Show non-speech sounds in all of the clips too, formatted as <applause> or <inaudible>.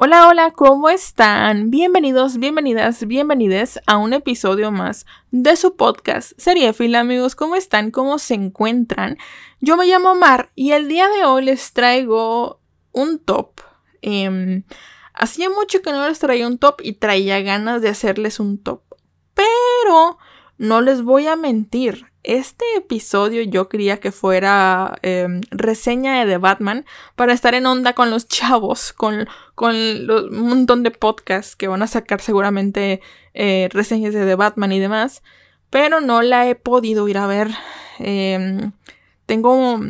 Hola, hola, ¿cómo están? Bienvenidos, bienvenidas, bienvenides a un episodio más de su podcast Seriefila, amigos. ¿Cómo están? ¿Cómo se encuentran? Yo me llamo Mar y el día de hoy les traigo un top. Em, hacía mucho que no les traía un top y traía ganas de hacerles un top. Pero no les voy a mentir, este episodio yo quería que fuera em, reseña de The Batman para estar en onda con los chavos, con, con un montón de podcasts que van a sacar seguramente eh, reseñas de The Batman y demás, pero no la he podido ir a ver. Em, tengo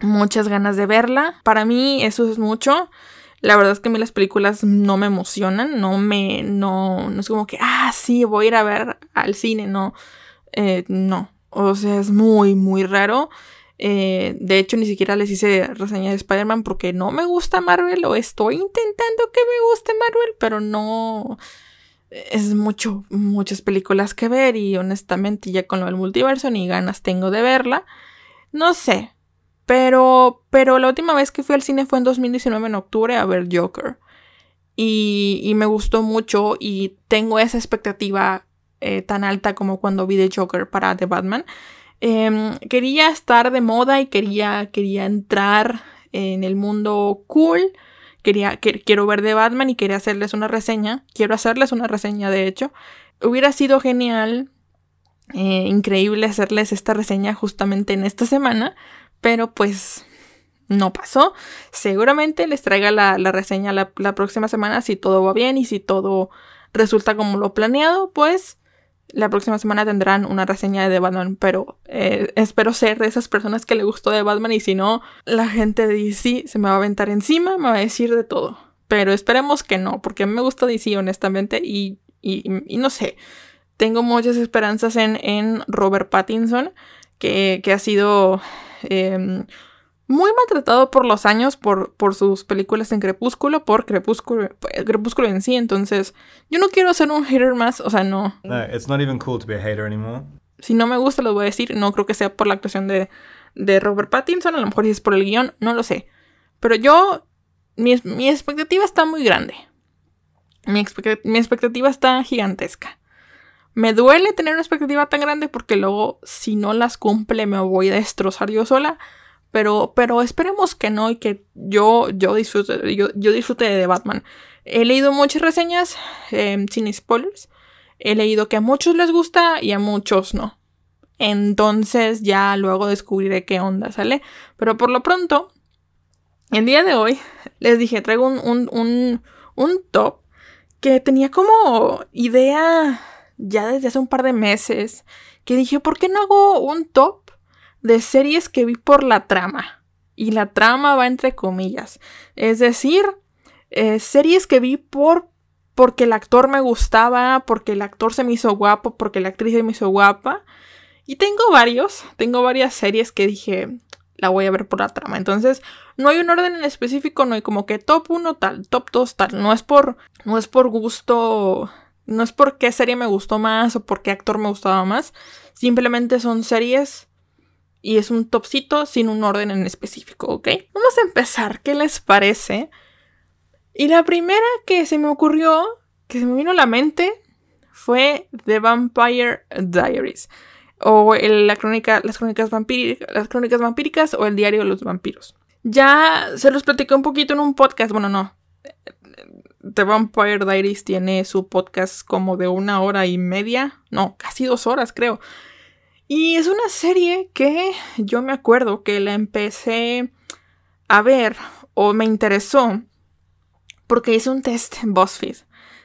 muchas ganas de verla. Para mí eso es mucho. La verdad es que a mí las películas no me emocionan, no me, no, no es como que, ah, sí, voy a ir a ver al cine, no, eh, no, o sea, es muy, muy raro. Eh, de hecho, ni siquiera les hice reseña de Spider-Man porque no me gusta Marvel o estoy intentando que me guste Marvel, pero no... Es mucho, muchas películas que ver y honestamente ya con lo del multiverso ni ganas tengo de verla. No sé. Pero, pero la última vez que fui al cine fue en 2019 en octubre a ver Joker. Y, y me gustó mucho y tengo esa expectativa eh, tan alta como cuando vi The Joker para The Batman. Em, quería estar de moda y quería, quería entrar en el mundo cool. Quería, quiero ver The Batman y quería hacerles una reseña. Quiero hacerles una reseña, de hecho. Hubiera sido genial, eh, increíble hacerles esta reseña justamente en esta semana, pero pues no pasó. Seguramente les traiga la, reseña la, la, próxima semana si todo va bien y si todo resulta como lo planeado, pues la próxima semana tendrán una reseña de Batman, pero eh, espero ser de esas personas que le gustó de Batman y si no, la gente de DC se me va a aventar encima, me va a decir de todo. Pero esperemos que no, porque a mí me gusta DC honestamente y, y, no sé, tengo muchas esperanzas en, en Robert Pattinson, que, que ha sido... Em, muy maltratado por los años, por, por sus películas en Crepúsculo, por Crepúsculo, Crepúsculo en sí. Entonces, yo no quiero ser un hater más, o sea, no. No, it's not even cool to be a hater anymore. Si no me gusta, lo voy a decir. No creo que sea por la actuación de, de Robert Pattinson, a lo mejor es por el guion, no lo sé. Pero yo, mi, mi expectativa está muy grande. Mi, mi expectativa está gigantesca. Me duele tener una expectativa tan grande porque luego, si no las cumple, me voy a destrozar yo sola. Pero, pero esperemos que no y que yo, yo, disfrute, yo, disfrute de Batman. He leído muchas reseñas em, sin spoilers. He leído que a muchos les gusta y a muchos no. Entonces ya luego descubriré qué onda, ¿sale? Pero por lo pronto, el día de hoy les dije, traigo un, un, un top que tenía como idea ya desde hace un par de meses. Que dije, ¿por qué no hago un top de series que vi por la trama. Y la trama va entre comillas. Es decir, eh, series que vi por porque el actor me gustaba, porque el actor se me hizo guapo, porque la actriz se me hizo guapa. Y tengo varios, tengo varias series que dije, la voy a ver por la trama. Entonces, no hay un orden en específico, no hay como que top 1 tal, top 2 tal. No es por, no es por gusto, no es por qué serie me gustó más o por qué actor me gustaba más. Simplemente son series y es un topcito sin un orden en específico, ¿ok? Vamos a empezar, ¿qué les parece? Y la primera que se me ocurrió, que se me vino a la mente, fue The Vampire Diaries. O la crónica, las, crónicas las crónicas vampíricas o el diario de los vampiros. Ya se los platicé un poquito en un podcast, bueno, no. The Vampire Diaries tiene su podcast como de una hora y media, no, casi dos horas creo. Y es una serie que yo me acuerdo que la empecé a ver o me interesó porque hice un test en BuzzFeed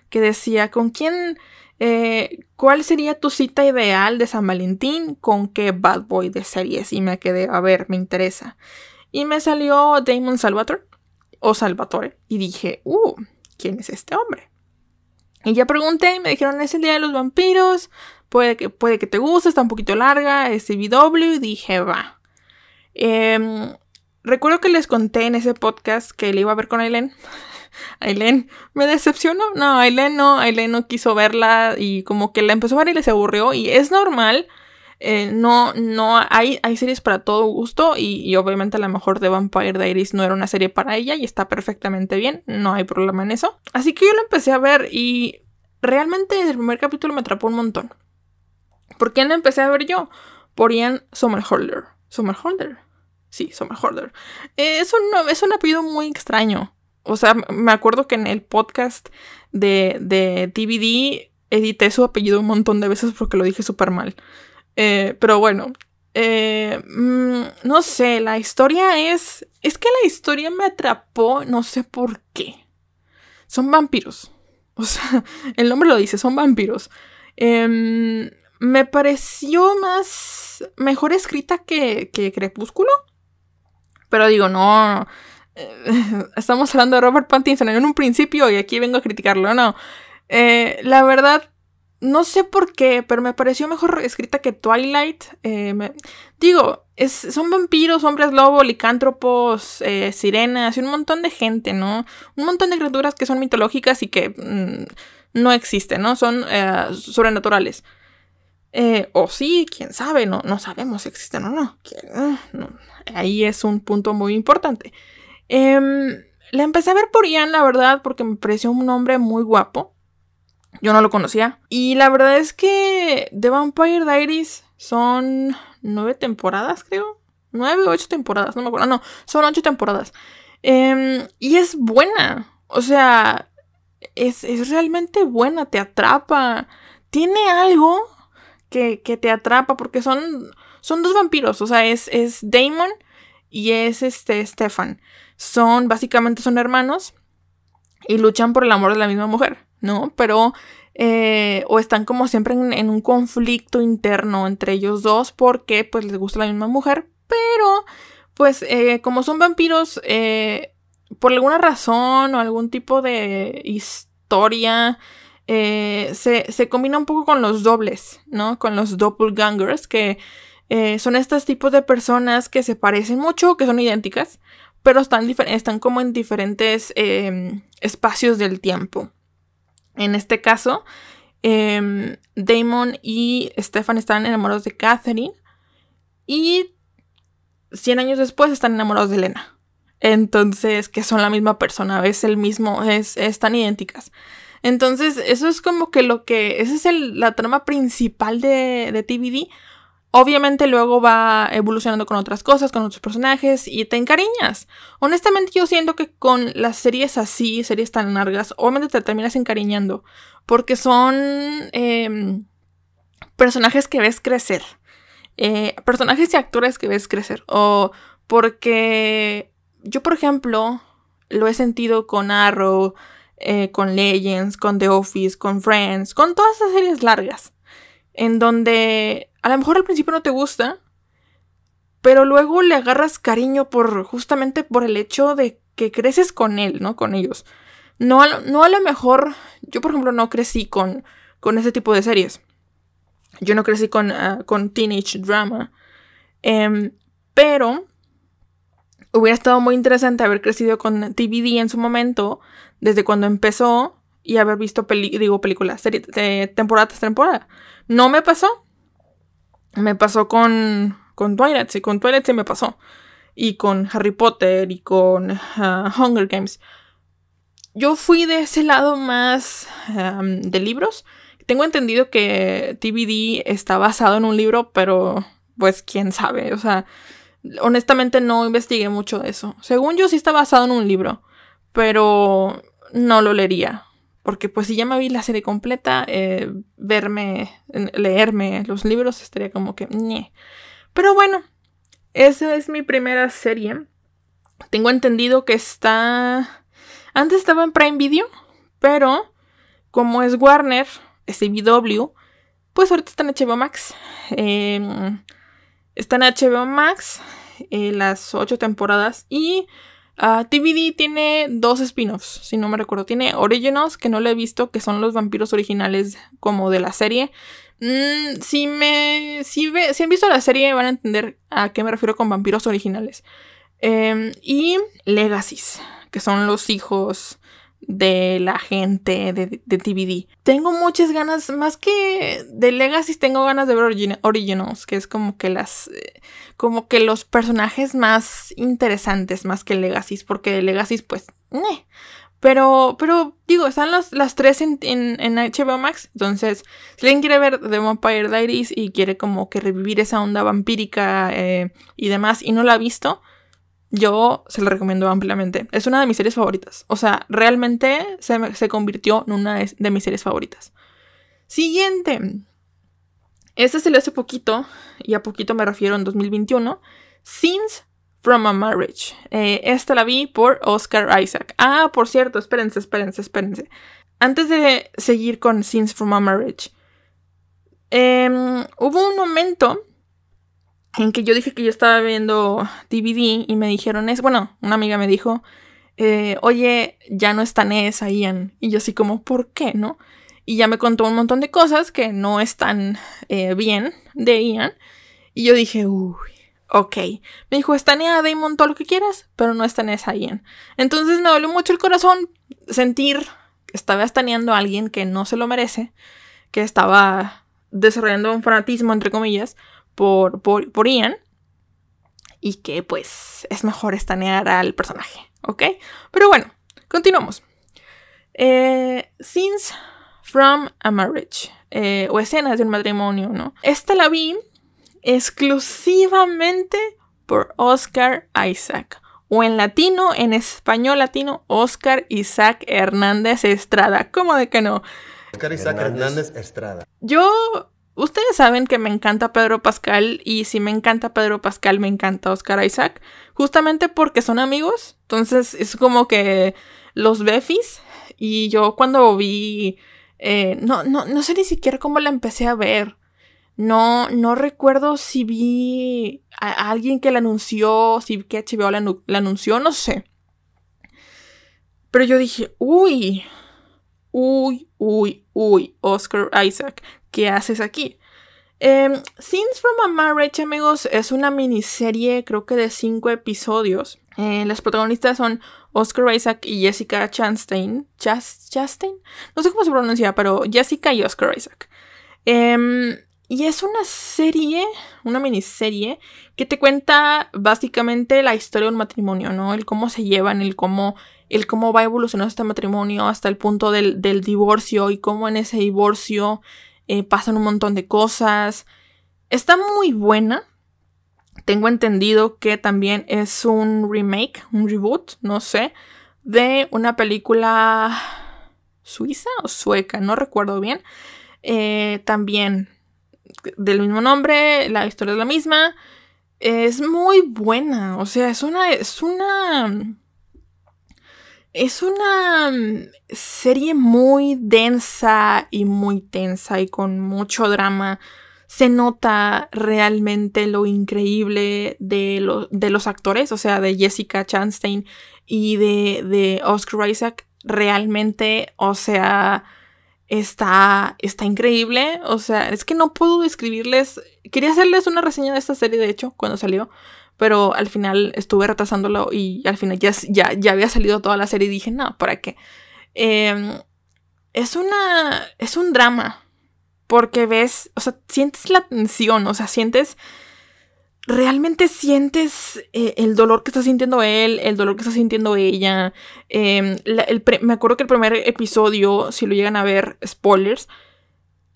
que decía con quién, eh, cuál sería tu cita ideal de San Valentín, con qué bad boy de series y me quedé a ver, me interesa. Y me salió Damon Salvatore o Salvatore y dije, uh, ¿quién es este hombre? Y ya pregunté y me dijeron, es el día de los vampiros, Puede que, puede que te guste, está un poquito larga, es CW y dije, va. Em, recuerdo que les conté en ese podcast que le iba a ver con Aileen. <laughs> Aileen me decepcionó. No, Aileen no, Aileen no quiso verla y como que la empezó a ver y le se aburrió. Y es normal. Eh, no, no, hay, hay series para todo gusto y, obviamente a lo mejor de Vampire Diaries no era una serie para ella y está perfectamente bien, no hay problema en eso. Así que yo la empecé a ver y realmente el primer capítulo me atrapó un montón. ¿Por quién la empecé a ver yo? Por Ian Somerhalder. ¿Somerhalder? Sí, Somerhalder. Eh, es, un, es un apellido muy extraño. O sea, me acuerdo que en el podcast de, de DVD edité su apellido un montón de veces porque lo dije súper mal. Eh, pero bueno, eh, mm, no sé, la historia es... Es que la historia me atrapó, no sé por qué. Son vampiros. <laughs> O sea, el nombre lo dice, son vampiros. Em, me pareció más... mejor escrita que, que Crepúsculo. Pero digo, no... Eh, <laughs> estamos hablando de Robert Pattinson en un principio y aquí vengo a criticarlo, no. la verdad, no sé por qué, pero me pareció mejor escrita que Twilight. Eh, digo, es, son vampiros, hombres lobo, licántropos, eh, sirenas y un montón de gente, ¿no? Un montón de criaturas que son mitológicas y que mm, no existen, ¿no? Son eh, sobrenaturales. o sí, quién sabe, no, no sabemos si existen o no. no. Ahí es un punto muy importante. Em, la empecé a ver por Ian, la verdad, porque me pareció un hombre muy guapo. Yo no lo conocía. Y la verdad es que The Vampire Diaries son nueve temporadas, creo. Nueve o ocho temporadas, no me acuerdo. No, son ocho temporadas. Em, y es buena. O sea, es, realmente buena, te atrapa. Tiene algo que, te atrapa porque son, son dos vampiros. O sea, es, es Damon y es este Stefan. Son, básicamente son hermanos y luchan por el amor de la misma mujer. ¿No? Pero, eh, o están como siempre en, un conflicto interno entre ellos dos porque pues les gusta la misma mujer, pero pues eh, como son vampiros, eh, por alguna razón o algún tipo de historia, se, se, combina un poco con los dobles, ¿no? Con los doppelgangers, que son estos tipos de personas que se parecen mucho, que son idénticas, pero están, están como en diferentes espacios del tiempo. En este caso, em, Damon y Stefan están enamorados de Catherine y 100 años después están enamorados de Elena. Entonces, que son la misma persona, es el mismo, es, están idénticas. Entonces, eso es como que lo que, esa es la trama principal de, de TVD. Obviamente luego va evolucionando con otras cosas, con otros personajes y te encariñas. Honestamente yo siento que con las series así, series tan largas, obviamente te terminas encariñando. Porque son em, personajes que ves crecer. Eh, personajes y actores que ves crecer. O porque yo, por ejemplo, lo he sentido con Arrow, eh, con Legends, con The Office, con Friends, con todas esas series largas. En donde a lo mejor al principio no te gusta, pero luego le agarras cariño por justamente por el hecho de que creces con él, ¿no? Con ellos. No a, no a lo mejor, yo por ejemplo no crecí con, con ese tipo de series. Yo no crecí con, ah, con teenage drama. Em, pero hubiera estado muy interesante haber crecido con TVD en su momento, desde cuando empezó, y haber visto digo, películas, series, de temporada tras temporada. No me pasó. Me pasó con, con Twilight, sí, con Twilight sí me pasó. Y con Harry Potter y con ah, Hunger Games. Yo fui de ese lado más de libros. Tengo entendido que TVD está basado en un libro, pero pues quién sabe. O sea, honestamente no investigué mucho de eso. Según yo sí está basado en un libro, pero no lo leería. Porque pues si ya me vi la serie completa, eh, verme, leerme los libros estaría como que... Pero bueno, esa es mi primera serie. Tengo entendido que está... Antes estaba en Prime Video, pero como es Warner, es CW, pues ahorita está en HBO Max. Em, está en HBO Max eh, las ocho temporadas y Uh, TVD tiene dos spin-offs, si no me recuerdo. Tiene Originals, que no lo he visto, que son los vampiros originales como de la serie. Mm, si me. Si, han visto la serie, van a entender a qué me refiero con vampiros originales. Em, y Legacies, que son los hijos de la gente de, de TVD. Tengo muchas ganas, más que de Legacy, tengo ganas de ver Originals, que es como que las, eh, como que los personajes más interesantes, más que Legacy, porque Legacy, pues, Pero, pero digo, están las, las tres en, en, HBO Max. Entonces, si alguien quiere ver The Vampire Diaries y quiere como que revivir esa onda vampírica eh, y demás y no la ha visto, yo se lo recomiendo ampliamente. Es una de mis series favoritas. O sea, realmente se, convirtió en una de, mis series favoritas. Siguiente. Este se le hace poquito, y a poquito me refiero en 2021. Scenes from a Marriage. Eh, esta la vi por Oscar Isaac. Ah, por cierto, espérense, espérense, espérense. Antes de seguir con Scenes from a Marriage, em, hubo un momento en que yo dije que yo estaba viendo DVD y me dijeron, es, bueno, una amiga me dijo, eh, oye, ya no está Ness, Ian. Y yo así como, ¿por qué, no? Y ya me contó un montón de cosas que no están eh, bien de Ian. Y yo dije, uy, ok. Me dijo, estanea a Damon todo lo que quieras, pero no estanea a Ian. Entonces me dolió mucho el corazón sentir que estaba estaneando a alguien que no se lo merece, que estaba desarrollando un fanatismo, entre comillas, por, por, Ian. Y que pues es mejor estanear al personaje, ¿ok? Pero bueno, continuamos. Eh, scenes from a marriage. Eh, o escenas de un matrimonio, ¿no? Esta la vi exclusivamente por Oscar Isaac. O en latino, en español latino, Oscar Isaac Hernández Estrada. ¿Cómo de que no? Oscar Isaac Hernández Estrada. Yo Ustedes saben que me encanta Pedro Pascal y si me encanta Pedro Pascal me encanta Oscar Isaac, justamente porque son amigos, entonces es como que los befis. Y yo cuando vi, eh, no, no, no sé ni siquiera cómo la empecé a ver, no, no recuerdo si vi a, alguien que la anunció, si que HBO la, la anunció, no sé. Pero yo dije, uy, uy, uy, uy, Oscar Isaac, ¿qué haces aquí? Eh, Scenes from a Marriage, amigos, es una miniserie, creo que de cinco episodios. Eh, las protagonistas son Oscar Isaac y Jessica Chastain. ¿Chastain? No sé cómo se pronuncia, pero Jessica y Oscar Isaac. Em, y es una serie, una miniserie, que te cuenta básicamente la historia de un matrimonio, ¿no? El cómo se llevan, el cómo, el cómo va evolucionando este matrimonio hasta el punto del, del divorcio y cómo en ese divorcio eh, pasan un montón de cosas. Está muy buena. Tengo entendido que también es un remake, un reboot, no sé, de una película suiza o sueca, no recuerdo bien. Eh, también del mismo nombre, la historia es la misma. Es muy buena, o sea, es una, es una es una mm, serie muy densa y muy tensa y con mucho drama. Se nota realmente lo increíble de, de los actores, o sea, de Jessica Chastain y de, de Oscar Isaac. Realmente, o sea, está, está increíble. O sea, es que no puedo describirles. Quería hacerles una reseña de esta serie, de hecho, cuando salió pero al final estuve retrasándolo y al final ya, ya, ya había salido toda la serie y dije, no, ¿para qué? Em, es una. Es un drama. Porque ves, o sea, sientes la tensión, o sea, sientes. Realmente sientes eh, el dolor que está sintiendo él, el dolor que está sintiendo ella. Em, me acuerdo que el primer episodio, si lo llegan a ver, spoilers,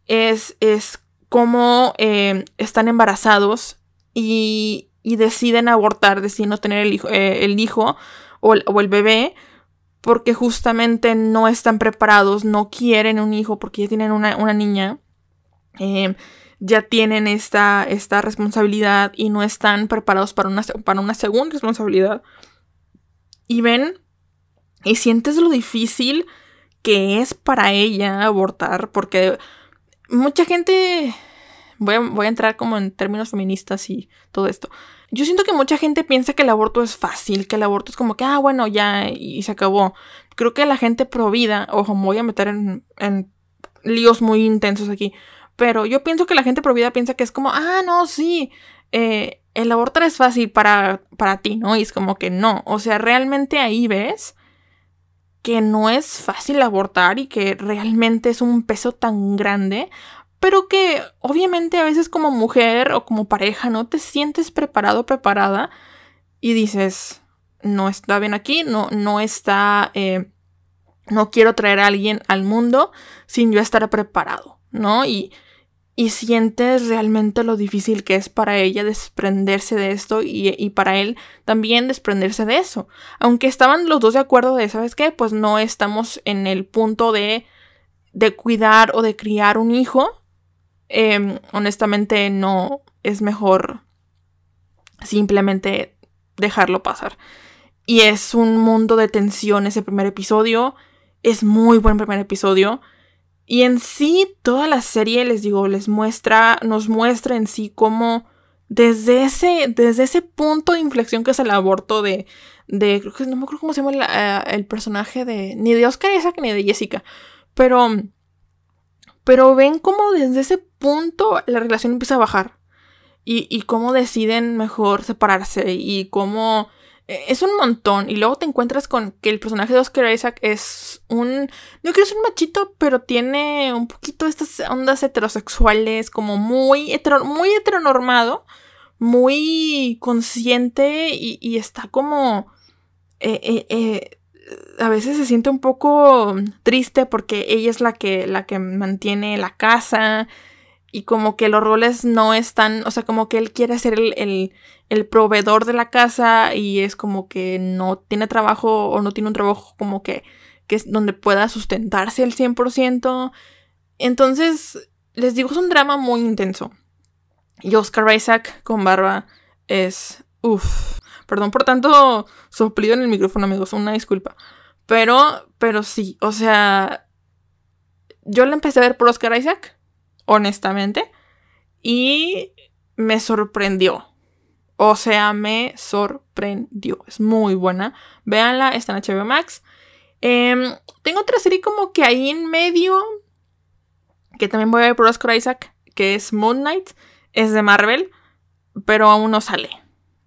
es, es como em, están embarazados y, y deciden abortar, deciden no tener el hijo, eh, el hijo o, el, bebé porque justamente no están preparados, no quieren un hijo porque ya tienen una, niña, em, ya tienen esta, esta, responsabilidad y no están preparados para una, para una segunda responsabilidad. Y ven y sientes lo difícil que es para ella abortar porque mucha gente voy voy a entrar como en términos feministas y todo esto. Yo siento que mucha gente piensa que el aborto es fácil, que el aborto es como que, ah, bueno, ya, y se acabó. Creo que la gente pro vida, ojo, me voy a meter en, en líos muy intensos aquí, pero yo pienso que la gente pro vida piensa que es como, ah, no, sí, eh, el abortar es fácil para, para ti, ¿no? Y es como que no. O sea, realmente ahí ves que no es fácil abortar y que realmente es un peso tan grande, pero que obviamente a veces como mujer o como pareja no te sientes preparado, preparada y dices, no está bien aquí, no, no está, eh, no quiero traer a alguien al mundo sin yo estar preparado, ¿no? Y, y sientes realmente lo difícil que es para ella desprenderse de esto y, y, para él también desprenderse de eso. Aunque estaban los dos de acuerdo de, ¿sabes qué? Pues no estamos en el punto de, de cuidar o de criar un hijo. Eh, honestamente no es mejor simplemente dejarlo pasar. Y es un mundo de tensión ese primer episodio. Es muy buen primer episodio. Y en sí, toda la serie, les digo, les muestra, nos muestra en sí cómo desde ese, desde ese punto de inflexión que es el aborto de, de creo que no me acuerdo cómo se llama el, uh, el personaje de, ni de Oscar Isaac ni de Jessica, pero, pero ven cómo desde ese punto la relación empieza a bajar y, y cómo deciden mejor separarse y cómo es un montón. Y luego te encuentras con que el personaje de Oscar Isaac es un. No quiero ser un machito, pero tiene un poquito estas ondas heterosexuales, como muy, hetero, muy heteronormado, muy consciente y, está como. Eh, eh, a veces se siente un poco triste porque ella es la que, la que mantiene la casa y como que los roles no están, o sea, como que él quiere ser el, el, el, proveedor de la casa y es como que no tiene trabajo o no tiene un trabajo como que, que es donde pueda sustentarse al 100%. Entonces, les digo, es un drama muy intenso. Y Oscar Isaac con barba es... Uff. Perdón por tanto soplido en el micrófono, amigos, una disculpa. Pero, pero sí, o sea... Yo la empecé a ver por Oscar Isaac honestamente. Y me sorprendió. O sea, me sorprendió. Es muy buena. Véanla, está en HBO Max. Eh, tengo otra serie como que ahí en medio. Que también voy a ver por Oscar Isaac. Que es Moon Knight. Es de Marvel. Pero aún no sale.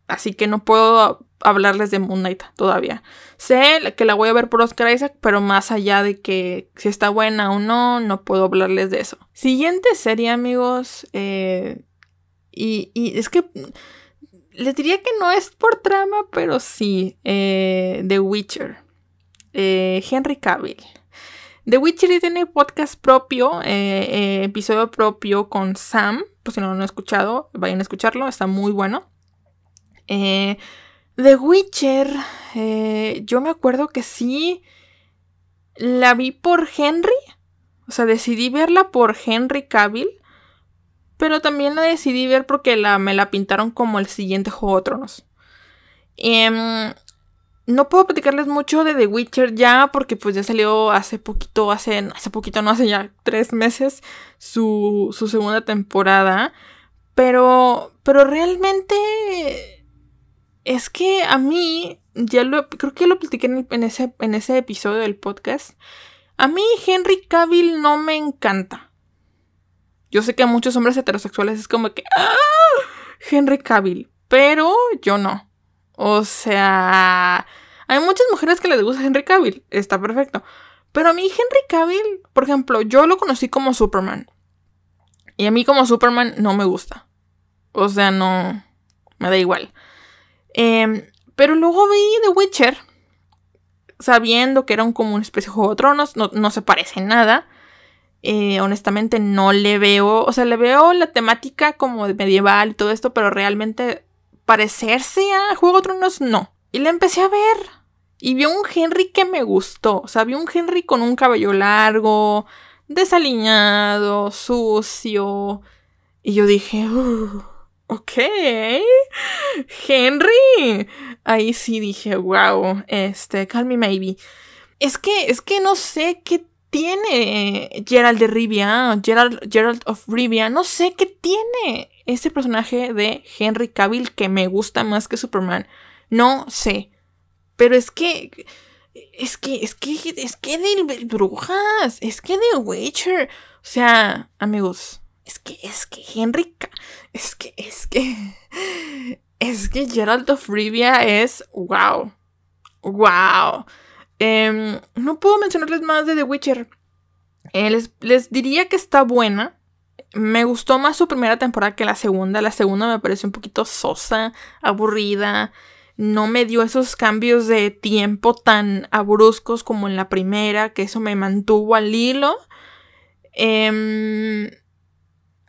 Así que no puedo hablarles de Moon Knight todavía. Sé que la voy a ver por Oscar Isaac, pero más allá de que si está buena o no, no puedo hablarles de eso. Siguiente serie, amigos. Eh, y, y, es que les diría que no es por trama, pero sí. Eh, The Witcher. Eh, Henry Cavill. The Witcher tiene podcast propio, episodio propio con Sam. Por si no lo han escuchado, vayan a escucharlo, está muy bueno. Eh, The Witcher, eh, yo me acuerdo que sí la vi por Henry. O sea, decidí verla por Henry Cavill. Pero también la decidí ver porque la, me la pintaron como el siguiente Juego de Tronos. Eh, no puedo platicarles mucho de The Witcher ya porque pues ya salió hace poquito, hace, hace poquito, no hace ya tres meses su, su segunda temporada. Pero, pero realmente es que a mí, ya lo, creo que lo platiqué en, ese, en ese episodio del podcast. A mí Henry Cavill no me encanta. Yo sé que a muchos hombres heterosexuales es como que, ¡ah! Henry Cavill. Pero yo no. O sea, hay muchas mujeres que les gusta Henry Cavill. Está perfecto. Pero a mí Henry Cavill, por ejemplo, yo lo conocí como Superman. Y a mí como Superman no me gusta. O sea, no... Me da igual. Eh, pero luego vi The Witcher, sabiendo que era como una especie de Juego de Tronos, no, se parece nada. Eh, honestamente no le veo, o sea, le veo la temática como medieval y todo esto, pero realmente parecerse a Juego de Tronos no. Y la empecé a ver. Y vi un Henry que me gustó. O sea, vi un Henry con un cabello largo, desaliñado, sucio. Y yo dije, ok, Henry. Ahí sí dije, wow, este, Call Me Maybe. Es que, es que no sé qué tiene Gerald de Rivia, Gerald, Gerald of Rivia, no sé qué tiene ese personaje de Henry Cavill que me gusta más que Superman. No sé. Pero es que. Es que, es que, es que de Brujas, es que de Witcher. O sea, amigos, Es que, es que, Henrika. Es que, es que. Es que Geralt of Rivia es. ¡Wow! ¡Wow! Em, no puedo mencionarles más de The Witcher. Eh, les, les diría que está buena. Me gustó más su primera temporada que la segunda. La segunda me pareció un poquito sosa, aburrida. No me dio esos cambios de tiempo tan abruscos como en la primera, que eso me mantuvo al hilo. Em,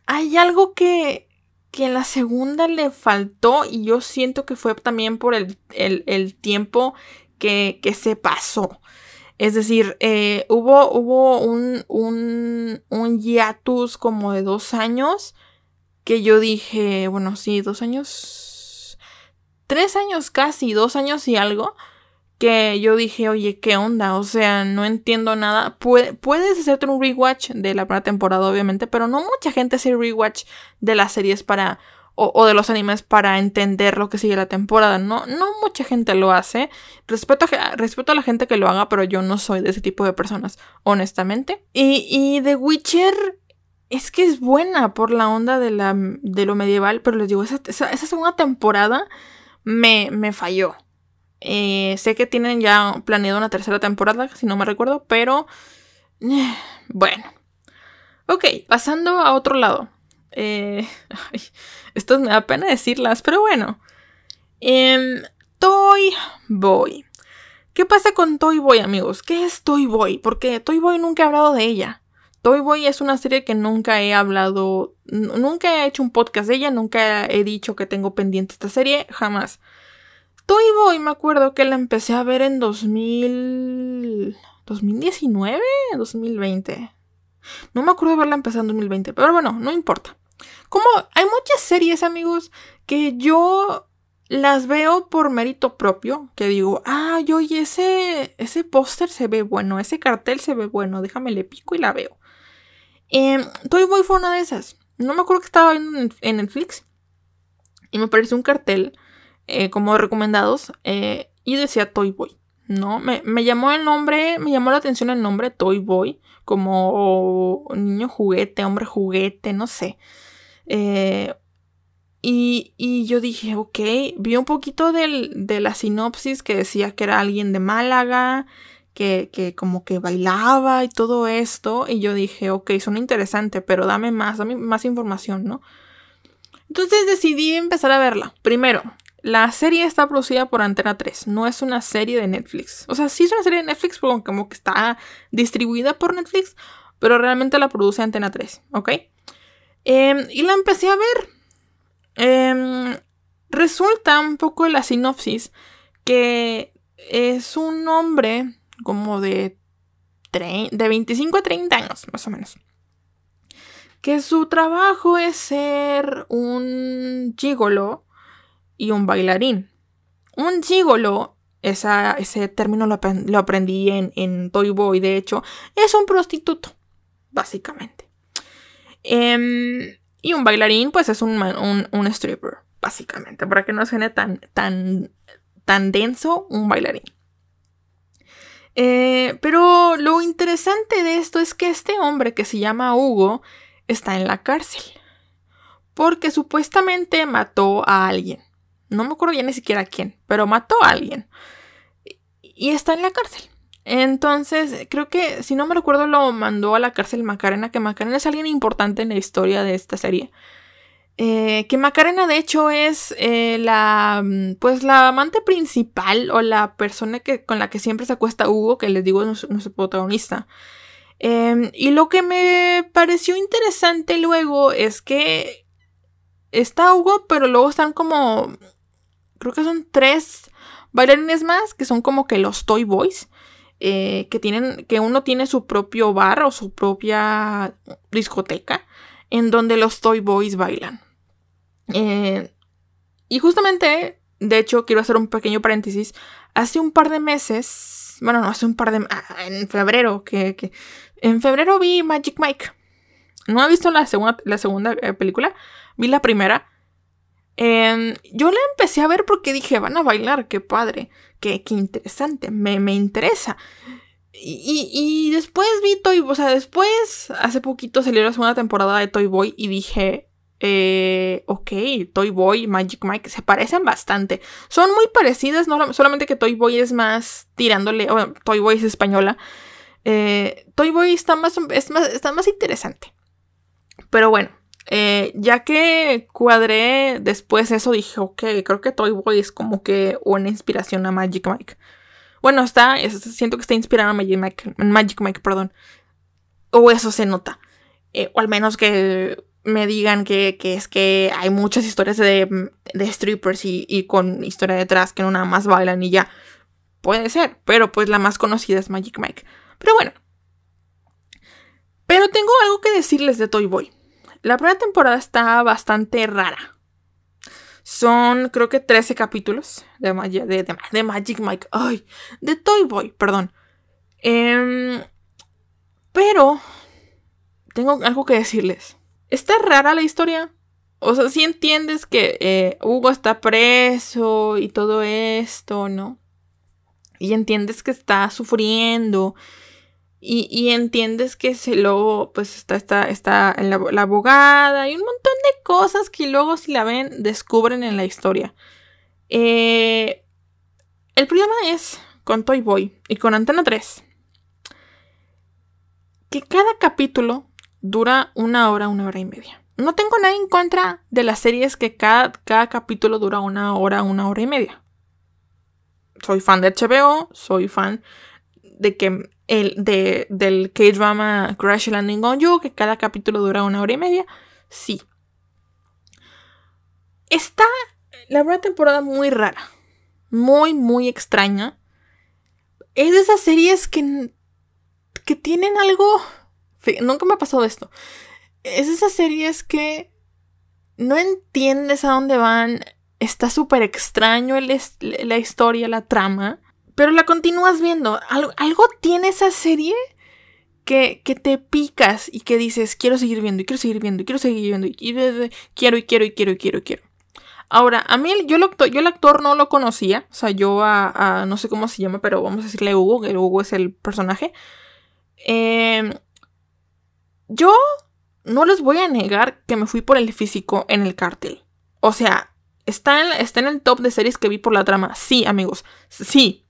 hay algo que, que en la segunda le faltó y yo siento que fue también por el, tiempo que, que, se pasó. Es decir, eh, hubo, hubo un, un, un hiatus como de dos años que yo dije, bueno, sí, dos años, tres años casi, dos años y algo, que yo dije, oye, ¿qué onda? O sea, no entiendo nada. puedes hacerte un rewatch de la primera temporada, obviamente, pero no mucha gente hace rewatch de las series para o, de los animes para entender lo que sigue la temporada. No, no mucha gente lo hace. Respeto a, respeto a la gente que lo haga, pero yo no soy de ese tipo de personas, honestamente. Y, y The Witcher es que es buena por la onda de, la, de lo medieval, pero les digo, esa, esa, segunda temporada me, me falló. Eh, sé que tienen ya planeado una tercera temporada, si no me recuerdo, pero... Eh, bueno. Ok, pasando a otro lado. Eh, <laughs> esto me da pena decirlas, pero bueno. Eh, Toy Boy. ¿Qué pasa con Toy Boy, amigos? ¿Qué es Toy Boy? Porque Toy Boy nunca he hablado de ella. Toy Boy es una serie que nunca he hablado, nunca he hecho un podcast de ella, nunca he dicho que tengo pendiente esta serie, jamás. Toy Boy me acuerdo que la empecé a ver en 2000... 2019, 2020. No me acuerdo de verla empezado en 2020, pero bueno, no importa. Como hay muchas series, amigos, que yo las veo por mérito propio, que digo, ah, yo y ese, ese póster se ve bueno, ese cartel se ve bueno, déjame le pico y la veo. Eh, Toy Boy fue una de esas. No me acuerdo que estaba viendo en, Netflix y me apareció un cartel eh, como recomendados eh, y decía Toy Boy. No, me, me, llamó el nombre, me llamó la atención el nombre Toy Boy, como niño juguete, hombre juguete, no sé. Eh, y, yo dije, ok, vi un poquito de la sinopsis que decía que era alguien de Málaga, que, como que bailaba y todo esto. Y yo dije, ok, son interesante, pero dame más, dame más información, ¿no? Entonces decidí empezar a verla. Primero, la serie está producida por Antena 3, no es una serie de Netflix. O sea, sí es una serie de Netflix, pero como que está distribuida por Netflix, pero realmente la produce Antena 3, ¿ok? Em, y la empecé a ver. Em, resulta un poco la sinopsis que es un hombre como de, de 25 a 30 años, más o menos. Que su trabajo es ser un gigolo y un bailarín. Un gigolo, ese término lo, aprendí en, en Toy Boy, de hecho, es un prostituto, básicamente. Em, y un bailarín, pues es un, un, stripper, básicamente, para que no suene tan, tan, tan denso un bailarín. Eh, pero lo interesante de esto es que este hombre que se llama Hugo está en la cárcel. Porque supuestamente mató a alguien. No me acuerdo ya ni siquiera quién, pero mató a alguien. Y está en la cárcel. Entonces, creo que, si no me recuerdo, lo mandó a la cárcel Macarena, que Macarena es alguien importante en la historia de esta serie. Eh, que Macarena, de hecho, es eh, la, mm, pues, la amante principal o la persona que, con la que siempre se acuesta Hugo, que les digo es nuestro, protagonista. Em, y lo que me pareció interesante luego es que está Hugo, pero luego están como, creo que son tres bailarines más, que son como que los Toy Boys. Eh, que tienen, que uno tiene su propio bar o su propia discoteca en donde los Toy Boys bailan. Eh, y justamente, de hecho, quiero hacer un pequeño paréntesis. Hace un par de meses, bueno, no, hace un par de... Ah, en febrero, que, en febrero vi Magic Mike. No he visto la segunda, la segunda eh, película, vi la primera. Em, yo la empecé a ver porque dije, van a bailar, qué padre, qué, qué interesante, me, me interesa. Y, y, después vi Toy Boy, o sea, después, hace poquito salió la segunda temporada de Toy Boy y dije, eh, ok, Toy Boy Magic Mike se parecen bastante. Son muy parecidas, no solamente que Toy Boy es más tirándole, Toy Boy es española. Eh, Toy Boy está más, más, está más interesante. Pero bueno, eh, ya que cuadré después eso, dije, ok, creo que Toy Boy es como que una inspiración a Magic Mike. Bueno, está, siento que está inspirado en Magic Mike, Magic Mike, perdón. O eso se nota. Eh, o al menos que me digan que, es que hay muchas historias de, de strippers y, con historia detrás que no nada más bailan y ya. Puede ser, pero pues la más conocida es Magic Mike. Pero bueno. Pero tengo algo que decirles de Toy Boy. La primera temporada está bastante rara. Son, creo que 13 capítulos de, Magic Mike. Ay, de Toy Boy, perdón. Em, pero, tengo algo que decirles. Está rara la historia. O sea, si entiendes que eh, Hugo está preso y todo esto, ¿no? Y entiendes que está sufriendo y, entiendes que se luego, pues está, está, está la, la, abogada y un montón de cosas que luego si la ven descubren en la historia. Eh, el problema es con Toy Boy y con Antena 3 que cada capítulo dura una hora, una hora y media. No tengo nada en contra de las series que cada, cada capítulo dura una hora, una hora y media. Soy fan de HBO, soy fan de que el, de, del K-drama Crash Landing on You, que cada capítulo dura una hora y media. Sí. Está la verdad temporada muy rara. Muy, muy extraña. Es de esas series que, que tienen algo... Nunca me ha pasado esto. Es de esas series que no entiendes a dónde van. Está súper extraño la historia, la trama. Pero la continúas viendo. Algo, tiene esa serie que, que, te picas y que dices, quiero seguir viendo, y quiero seguir viendo, y quiero seguir viendo, y, quiero, y quiero, y quiero, y quiero, y quiero. Ahora, a mí yo, lo, yo el actor no lo conocía. O sea, yo a, no sé cómo se llama, pero vamos a decirle Hugo, que Hugo es el personaje. Em, yo no les voy a negar que me fui por el físico en el cartel. O sea, está está en el top de series que vi por la trama. Sí, amigos. Sí,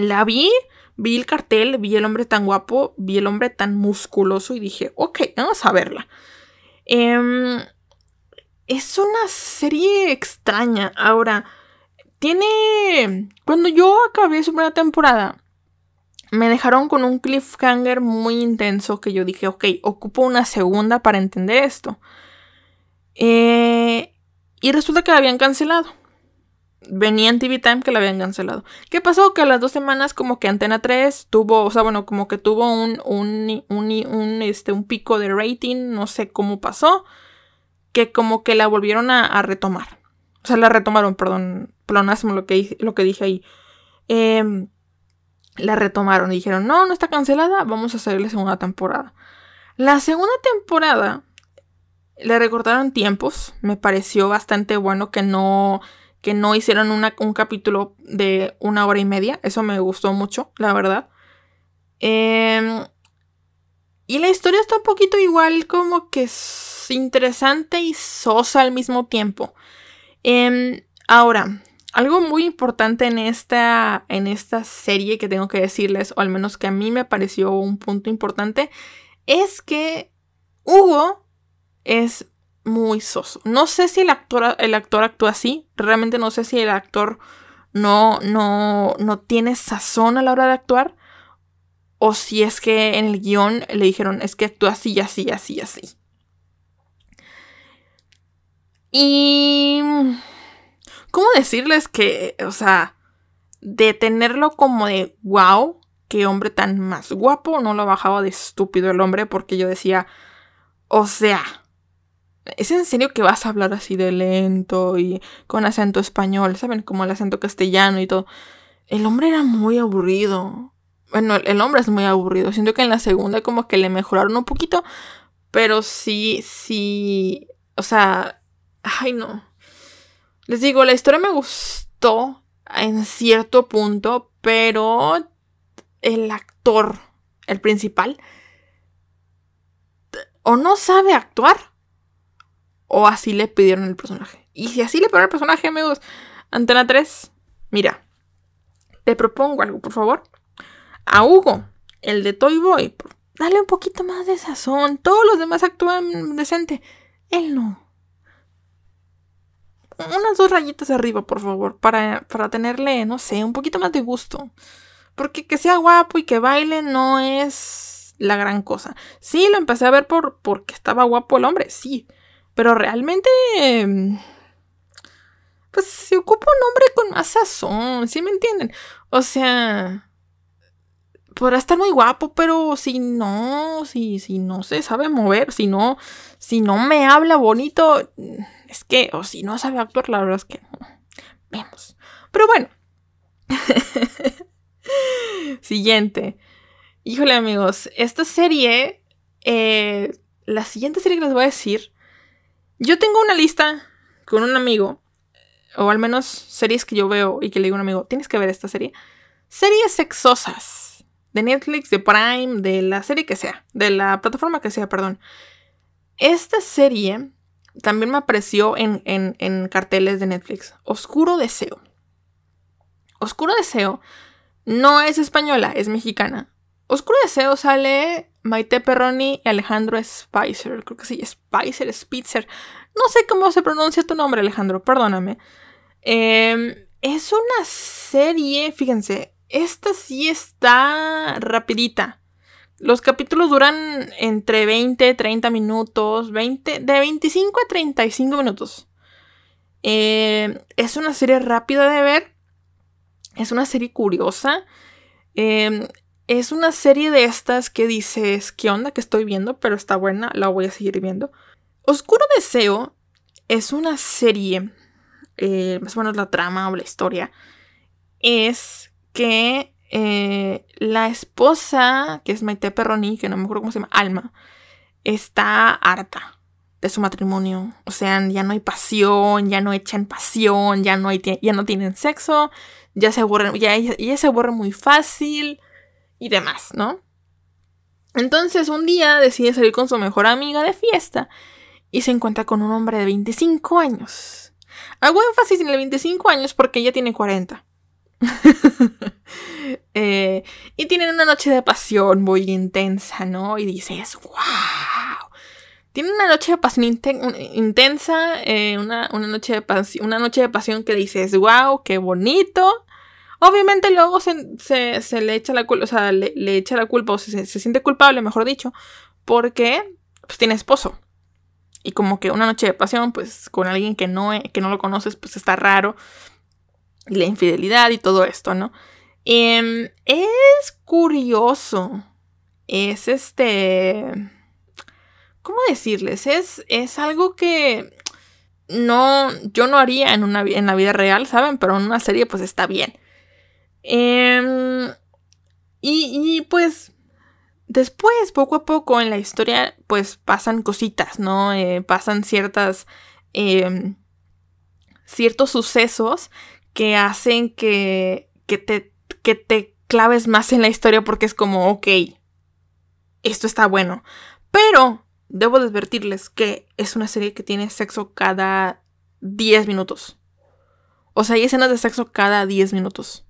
la vi, vi el cartel, vi el hombre tan guapo, vi el hombre tan musculoso y dije, ok, vamos a verla. Em, es una serie extraña. Ahora, tiene... Cuando yo acabé su primera temporada, me dejaron con un cliffhanger muy intenso que yo dije, ok, ocupo una segunda para entender esto. Eh, y resulta que la habían cancelado venía en TV Time que la habían cancelado. ¿Qué pasó? Que a las dos semanas como que Antena 3 tuvo, o sea, bueno, como que tuvo un, un, un, este, un pico de rating, no sé cómo pasó, que como que la volvieron a, retomar. O sea, la retomaron, perdón, plonásimo lo que, lo que dije ahí. Em, la retomaron y dijeron, no, no está cancelada, vamos a hacerle segunda temporada. La segunda temporada le recortaron tiempos, me pareció bastante bueno que no que no hicieron un capítulo de una hora y media. Eso me gustó mucho, la verdad. Em, y la historia está un poquito igual, como que es interesante y sosa al mismo tiempo. Em, ahora, algo muy importante en esta, en esta serie que tengo que decirles, o al menos que a mí me pareció un punto importante, es que Hugo es muy soso. No sé si el actor, el actor actúa así. Realmente no sé si el actor no, no, no tiene sazón a la hora de actuar. O si es que en el guion le dijeron, es que actúa así, así, así, así. Y... ¿Cómo decirles que, o sea, de tenerlo como de, wow, qué hombre tan más guapo, no lo bajaba de estúpido el hombre porque yo decía, o sea, ¿Es en serio que vas a hablar así de lento y con acento español? ¿Saben? Como el acento castellano y todo. El hombre era muy aburrido. Bueno, el hombre es muy aburrido. Siento que en la segunda como que le mejoraron un poquito. Pero sí, sí. O sea. Ay, no. Les digo, la historia me gustó en cierto punto. Pero el actor el principal, o no sabe actuar, o así le pidieron el personaje. Y si así le pidieron el personaje, amigos, Antena 3, mira, te propongo algo, por favor. A Hugo, el de Toy Boy, dale un poquito más de sazón. Todos los demás actúan decente. Él no. Unas dos rayitas arriba, por favor, para, para tenerle, no sé, un poquito más de gusto. Porque que sea guapo y que baile no es la gran cosa. Sí, lo empecé a ver por, porque estaba guapo el hombre, sí. Pero realmente... Pues se ocupa un hombre con más sazón, ¿sí me entienden? O sea... Podrá estar muy guapo, pero si no, si, si no se sabe mover, si no, si no me habla bonito, es que, o si no sabe actuar, la verdad es que vemos. Pero bueno. <laughs> Siguiente. Híjole amigos, esta serie, eh, la siguiente serie que les voy a decir, yo tengo una lista con un amigo, o al menos series que yo veo y que le digo a un amigo, tienes que ver esta serie. Series sexosas, de Netflix, de Prime, de la serie que sea, de la plataforma que sea, perdón. Esta serie también me apareció en, en, en carteles de Netflix. Oscuro Deseo. Oscuro Deseo no es española, es mexicana. Oscuro Deseo sale Maite Perroni y Alejandro Spicer. Creo que sí, Spicer, Spitzer. No sé cómo se pronuncia tu nombre, Alejandro, perdóname. Em, es una serie, fíjense, esta sí está rapidita. Los capítulos duran entre 20, 30 minutos, 20, de 25 a 35 minutos. Em, es una serie rápida de ver. Es una serie curiosa. Em, es una serie de estas que dices, ¿qué onda que estoy viendo? Pero está buena, la voy a seguir viendo. Oscuro Deseo es una serie, eh, más o menos la trama o la historia, es que eh, la esposa, que es Maite Perroni, que no me acuerdo cómo se llama, Alma, está harta de su matrimonio. O sea, ya no hay pasión, ya no echan pasión, ya no, hay, ya no tienen sexo, ya se aburren, ya, ya se aburre muy fácil y demás, ¿no? Entonces un día decide salir con su mejor amiga de fiesta y se encuentra con un hombre de 25 años. Hago énfasis en el 25 años porque ella tiene 40. <laughs> Eh, y tienen una noche de pasión muy intensa, ¿no? Y dices, wow. Tienen una noche de pasión intensa, eh, una, noche de pasión, una noche de pasión que dices, wow, qué bonito. Obviamente luego se, le echa la culpa, o sea, le, echa la culpa, o se, se, siente culpable, mejor dicho, porque pues tiene esposo. Y como que una noche de pasión, pues con alguien que no, que no lo conoces, pues está raro. Y la infidelidad y todo esto, ¿no? Em, es curioso. Es este... ¿Cómo decirles? Es, es algo que no, yo no haría en, una, en la vida real, ¿saben? Pero en una serie pues está bien. Em, y, y, pues después, poco a poco en la historia, pues pasan cositas, ¿no? Eh, pasan ciertas... Em, ciertos sucesos que hacen que, que, te, que te claves más en la historia porque es como, ok, esto está bueno. Pero debo advertirles que es una serie que tiene sexo cada 10 minutos. O sea, hay escenas de sexo cada 10 minutos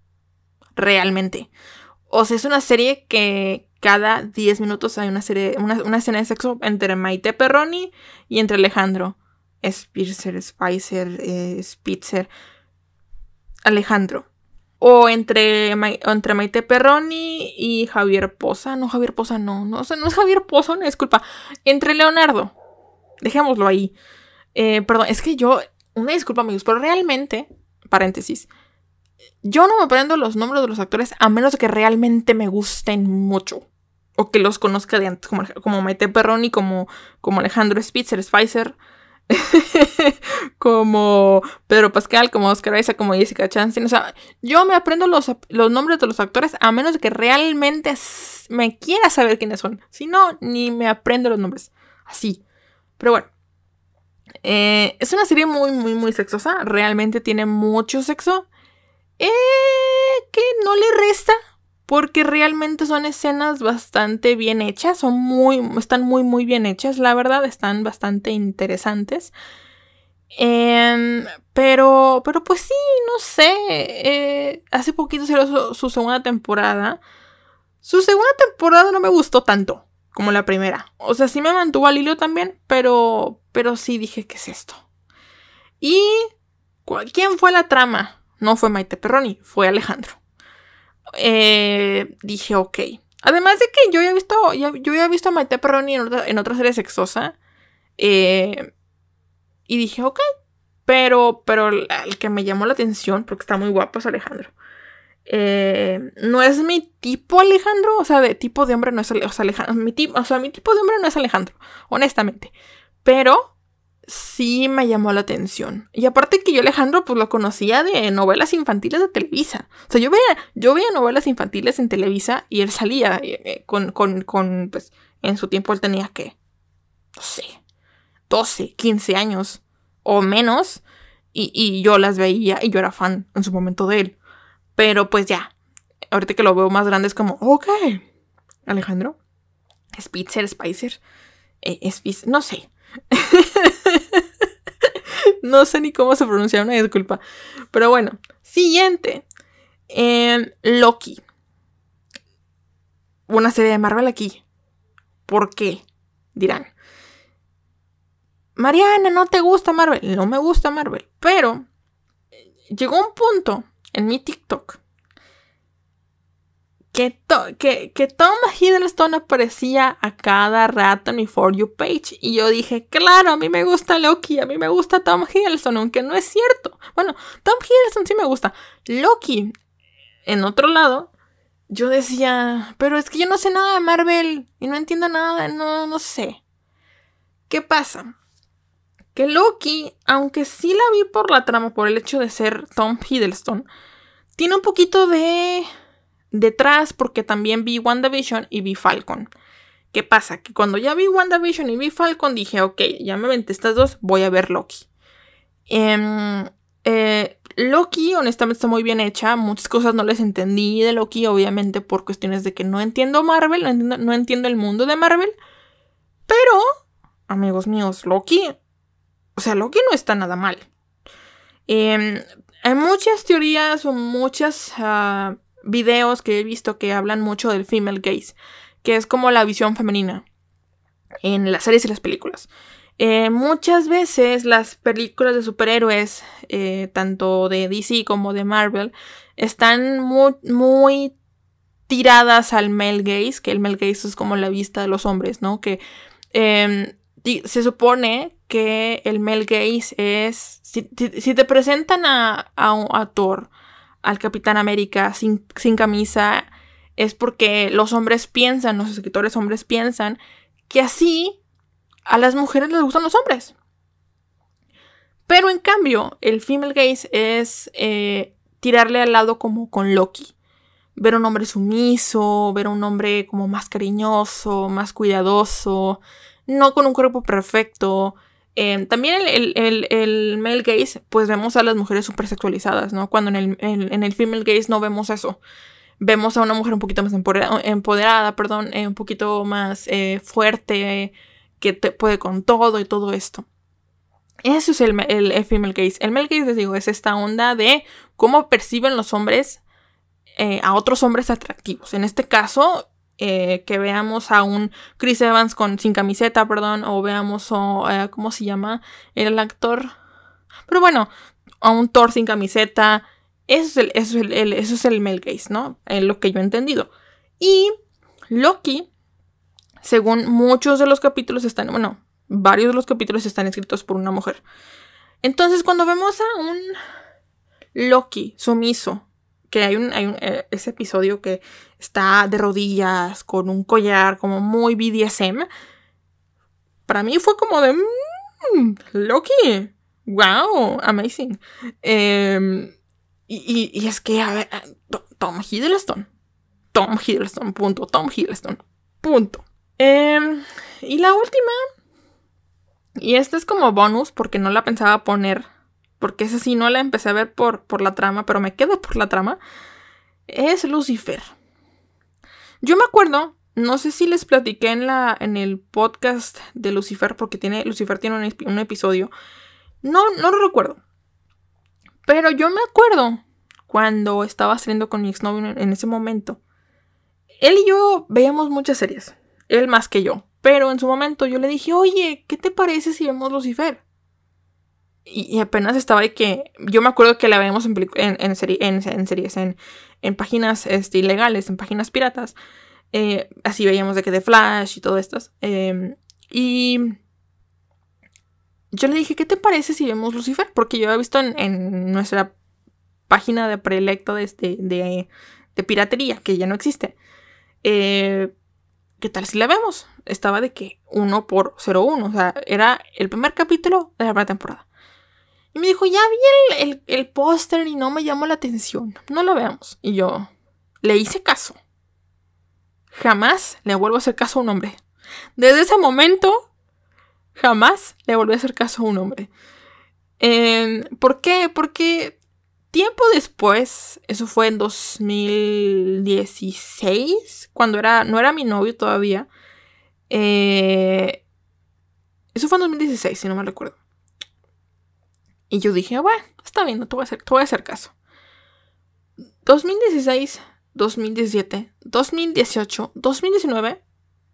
realmente. O sea, es una serie que cada 10 minutos hay una serie, una, escena de sexo entre Maite Perroni y entre Alejandro. Spitzer, Spicer, eh, Spitzer, Alejandro. O entre, entre Maite Perroni y Javier Poza. No, Javier Poza no. No, no es Javier Poza, no, disculpa. Entre Leonardo. Dejémoslo ahí. Eh, perdón, es que yo. Una disculpa, amigos, pero realmente. Paréntesis. Yo no me aprendo los nombres de los actores a menos que realmente me gusten mucho. O que los conozca de antes, como, como Maite Perroni, como, como Alejandro Spitzer, Spicer, <laughs> como Pedro Pascal, como Oscar Isaac, como Jessica Chastain. O sea, yo me aprendo los, los nombres de los actores a menos que realmente me quiera saber quiénes son. Si no, ni me aprendo los nombres. Así. Pero bueno. Eh, es una serie muy, muy, muy sexosa. Realmente tiene mucho sexo. Eh, que no le resta, porque realmente son escenas bastante bien hechas, son muy, están muy, muy bien hechas, la verdad, están bastante interesantes. Em, pero, pero pues sí, no sé, eh, hace poquito salió su, su segunda temporada. Su segunda temporada no me gustó tanto como la primera. O sea, sí me mantuvo al hilo también, pero, pero sí dije, ¿qué es esto? Y, ¿quién fue la trama? No fue Maite Perroni, fue Alejandro. Eh, dije, ok. Además de que yo había visto, yo visto a Maite Perroni en otra, en serie sexosa. Eh, y dije, ok. Pero, pero el, que me llamó la atención, porque está muy guapo, es Alejandro. Eh, no es mi tipo Alejandro, o sea, de tipo de hombre no es Alejandro. Mi o sea, mi tipo de hombre no es Alejandro, honestamente. Pero sí me llamó la atención. Y aparte que yo Alejandro pues lo conocía de novelas infantiles de Televisa. O sea, yo veía, yo veía novelas infantiles en Televisa y él salía eh, eh, con, con, con, pues en su tiempo él tenía que, no sé, 12, 15 años o menos. Y, y yo las veía y yo era fan en su momento de él. Pero pues ya, ahorita que lo veo más grande es como, ok, Alejandro, Spitzer, Spicer, eh, no sé. <laughs> <laughs> no sé ni cómo se pronuncia, una disculpa. Pero bueno, siguiente. Loki. Una serie de Marvel aquí. ¿Por qué? Dirán. Mariana, ¿no te gusta Marvel? No me gusta Marvel. Pero llegó un punto en mi TikTok que, que, que, Tom Hiddleston aparecía a cada rato en mi For You page. Y yo dije, claro, a mí me gusta Loki, a mí me gusta Tom Hiddleston, aunque no es cierto. Bueno, Tom Hiddleston sí me gusta. Loki, en otro lado, yo decía, pero es que yo no sé nada de Marvel y no entiendo nada, no, no sé. ¿Qué pasa? Que Loki, aunque sí la vi por la trama, por el hecho de ser Tom Hiddleston, tiene un poquito de detrás porque también vi WandaVision y vi Falcon. ¿Qué pasa? Que cuando ya vi WandaVision y vi Falcon dije, ok, ya me vente estas dos, voy a ver Loki. Em, eh, Loki, honestamente, está muy bien hecha. Muchas cosas no les entendí de Loki, obviamente, por cuestiones de que no entiendo Marvel, no entiendo, el mundo de Marvel. Pero, amigos míos, Loki. O sea, Loki no está nada mal. Em, hay muchas teorías o muchas ah, videos que he visto que hablan mucho del female gaze, que es como la visión femenina en las series y las películas. Eh, muchas veces las películas de superhéroes, eh, tanto de DC como de Marvel, están muy, tiradas al male gaze, que el male gaze es como la vista de los hombres, ¿no? Que em, se supone que el male gaze es, si, te presentan a, a, a Thor, al Capitán América sin, sin camisa es porque los hombres piensan, los escritores hombres piensan que así a las mujeres les gustan los hombres. Pero en cambio, el female gaze es eh, tirarle al lado como con Loki. Ver a un hombre sumiso, ver a un hombre como más cariñoso, más cuidadoso, no con un cuerpo perfecto, Em, también el, el, el, male gaze, pues vemos a las mujeres súper sexualizadas, ¿no? Cuando en el, en, el female gaze no vemos eso. Vemos a una mujer un poquito más empoderada, perdón, eh, un poquito más eh, fuerte, que puede con todo y todo esto. Eso es el, el, female gaze. El male gaze, les digo, es esta onda de cómo perciben los hombres eh, a otros hombres atractivos. En este caso, eh, que veamos a un Chris Evans con, sin camiseta, perdón, o veamos, o, eh, ¿cómo se llama? El actor. Pero bueno, a un Thor sin camiseta. Eso es el, eso es el, eso es el male gaze, ¿no? Es lo que yo he entendido. Y Loki, según muchos de los capítulos están, bueno, varios de los capítulos están escritos por una mujer. Entonces, cuando vemos a un Loki sumiso, que hay un, hay un eh, ese episodio que está de rodillas con un collar como muy BDSM. Para mí fue como de mmm, Loki, wow, amazing. Em, y, y, es que, a ver, Tom Hiddleston, Tom Hiddleston, punto, Tom Hiddleston, punto. Em, y la última, y esta es como bonus porque no la pensaba poner porque esa sí no la empecé a ver por, por la trama, pero me quedo por la trama, es Lucifer. Yo me acuerdo, no sé si les platiqué en, la, en el podcast de Lucifer, porque tiene, Lucifer tiene un, un episodio. No, no lo recuerdo. Pero yo me acuerdo cuando estaba saliendo con mi exnovio en ese momento. Él y yo veíamos muchas series. Él más que yo. Pero en su momento yo le dije, oye, ¿qué te parece si vemos Lucifer? Y, apenas estaba ahí que. Yo me acuerdo que la veíamos en, en, series, en, páginas este, ilegales, en páginas piratas. Eh, así veíamos de que de Flash y todo esto. Em, y yo le dije, ¿qué te parece si vemos Lucifer? Porque yo había visto en, nuestra página de preelecto de, este, de, de, piratería, que ya no existe. Eh, ¿Qué tal si la vemos? Estaba de que 1 por 01, o sea, era el primer capítulo de la primera temporada. Y me dijo, ya vi el, el, póster y no me llamó la atención. No lo veamos. Y yo le hice caso. Jamás le vuelvo a hacer caso a un hombre. Desde ese momento, jamás le volví a hacer caso a un hombre. ¿Por qué? Porque tiempo después, eso fue en 2016, cuando era, no era mi novio todavía. Eh, eso fue en 2016, si no me recuerdo. Y yo dije, bueno, está bien, no te voy a hacer, te voy a hacer caso. 2016, 2017, 2018, 2019,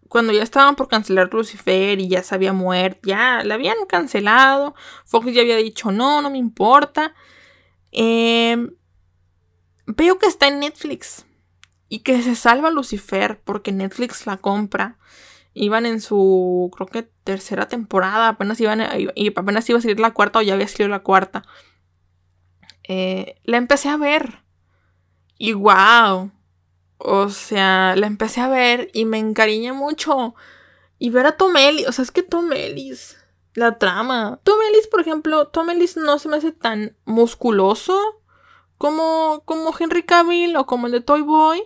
cuando ya estaban por cancelar Lucifer y ya se había muerto, ya la habían cancelado, Fox ya había dicho no, no me importa. Em, veo que está en Netflix y que se salva Lucifer porque Netflix la compra iban en su, creo que tercera temporada, apenas iban, y apenas iba a salir la cuarta o ya había salido la cuarta. Eh, la empecé a ver. Y wow. O sea, la empecé a ver y me encariñé mucho. Y ver a Tom Ellis, o sea, es que Tom Ellis, la trama. Tom Ellis, por ejemplo, Tom Ellis no se me hace tan musculoso como, como Henry Cavill o como el de Toy Boy.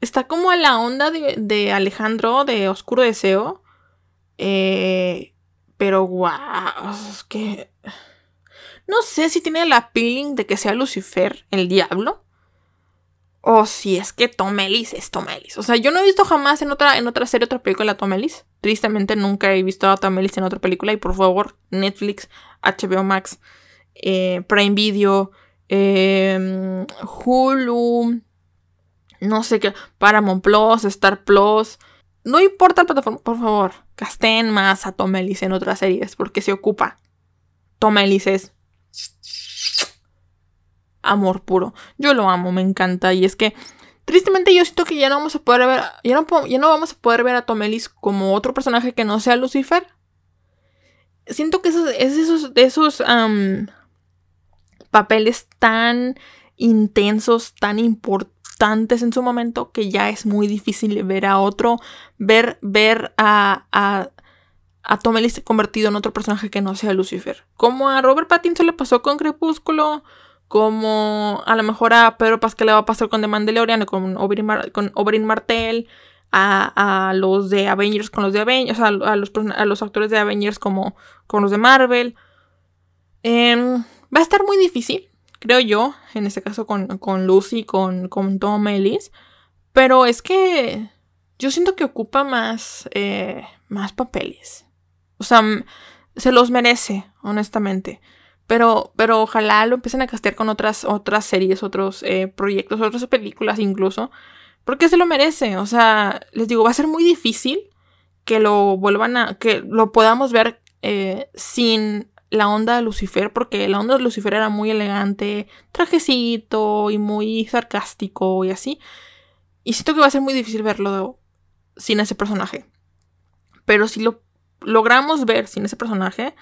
Está como a la onda de, Alejandro de Oscuro Deseo. Eh, pero guau, es que... No sé si tiene la feeling de que sea Lucifer, el diablo. O si es que Tom Ellis es Tom Ellis. O sea, yo no he visto jamás en otra, en otra serie, otra película a Tom Ellis. Tristemente nunca he visto a Tom Ellis en otra película. Y por favor, Netflix, HBO Max, eh, Prime Video, eh, Hulu, no sé qué, Paramount Plus, Star Plus. No importa la plataforma, por favor, casten más a Tom Ellis en otras series porque se ocupa. Tom Ellis es amor puro. Yo lo amo, me encanta. Y es que, tristemente, yo siento que ya no vamos a poder ver. Ya no, ya no vamos a poder ver a Tom Ellis como otro personaje que no sea Lucifer. Siento que esos, es esos, esos papeles tan intensos, tan importantes en su momento que ya es muy difícil ver a otro, ver, ver a, a, a Tom Ellis convertido en otro personaje que no sea Lucifer. Como a Robert Pattinson le pasó con Crepúsculo, como a lo mejor a Pedro Pascal le va a pasar con The Mandalorian, con Oberyn, con Martell, a, a, los de Avengers con los de Avengers, a, a, los, a los actores de Avengers como con los de Marvel. Em, va a estar muy difícil creo yo, en este caso con, con Lucy, con, con Tom Ellis. Pero es que yo siento que ocupa más, eh, más papeles. O sea, se los merece, honestamente. Pero, pero ojalá lo empiecen a castear con otras, otras series, otros eh, proyectos, otras películas incluso. Porque se lo merece. O sea, les digo, va a ser muy difícil que lo vuelvan a. que lo podamos ver eh, sin la onda de Lucifer, porque la onda de Lucifer era muy elegante, trajecito y muy sarcástico y así. Y siento que va a ser muy difícil verlo sin ese personaje. Pero si lo logramos ver sin ese personaje,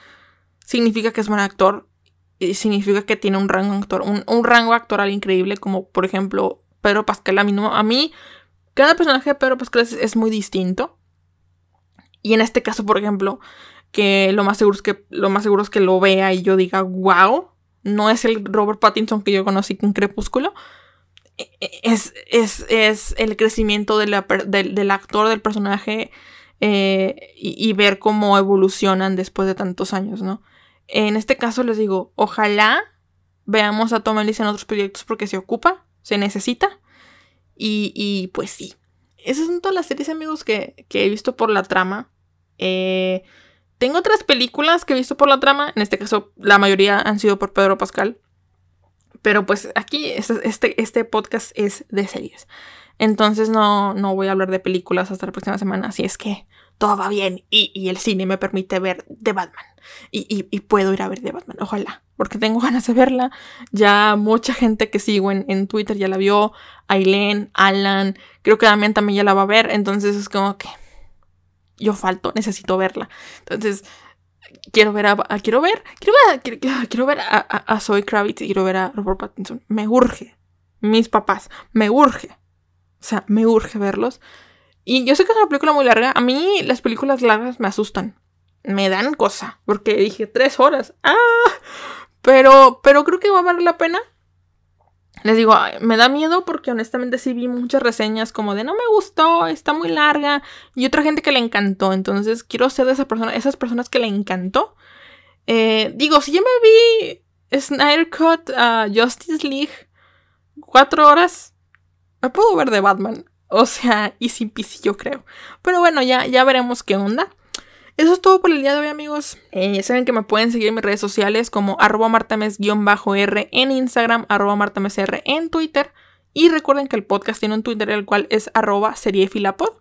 significa que es buen actor. Y significa que tiene un rango actor, un, rango actoral increíble, como por ejemplo Pedro Pascal. A mí, a mí cada personaje de Pedro Pascal es muy distinto. Y en este caso, por ejemplo, que lo más seguro es que lo más seguro es que lo vea y yo diga, wow, no es el Robert Pattinson que yo conocí con Crepúsculo. E, e, es, es, el crecimiento del actor, del personaje eh, y, ver cómo evolucionan después de tantos años, ¿no? En este caso les digo, ojalá veamos a Tom Ellis en otros proyectos porque se ocupa, se necesita. Y, y pues sí, esas son todas las series, amigos, que, que he visto por la trama. Eh, tengo otras películas que he visto por la trama. En este caso, la mayoría han sido por Pedro Pascal. Pero pues aquí este, este podcast es de series. Entonces no, no voy a hablar de películas hasta la próxima semana. Así es que todo va bien y, el cine me permite ver The Batman. Y, puedo ir a ver The Batman, ojalá, porque tengo <laughs> ganas de verla. Ya mucha gente que sigo en, en Twitter ya la vio. Aileen, Alan, creo que Damián también ya la va a ver. Entonces es como que yo falto, necesito verla. Entonces quiero ver a, quiero ver, quiero ver, quiero, quiero ver a, a, Zoe Kravitz y quiero ver a Robert Pattinson. Me urge. Mis papás, me urge. O sea, me urge verlos. Y yo sé que es una película muy larga. A mí las películas largas me asustan. Me dan cosa. Porque dije tres horas. ¡Ah! Pero, pero creo que va a valer la pena. Les digo, me da miedo porque honestamente sí vi muchas reseñas como de no me gustó, está muy larga. Y otra gente que le encantó. Entonces quiero ser de esa persona, esas personas que le encantó. Eh, digo, si yo me vi Snyder Cut a Justice League cuatro horas, me puedo ver de Batman. O sea, y sin pis, yo creo. Pero bueno, ya, ya veremos qué onda. Eso es todo por el día de hoy, amigos. Eh, saben que me pueden seguir en mis redes sociales como arroba martames-r en Instagram, martamesr en Twitter. Y recuerden que el podcast tiene un Twitter, el cual es seriefilapod,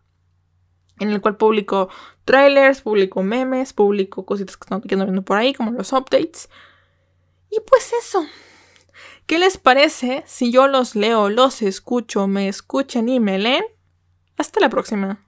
en el cual publico trailers, publico memes, publico cositas que están viendo por ahí, como los updates. Y pues eso. ¿Qué les parece si yo los leo, los escucho, me escuchan y me leen? Hasta la próxima.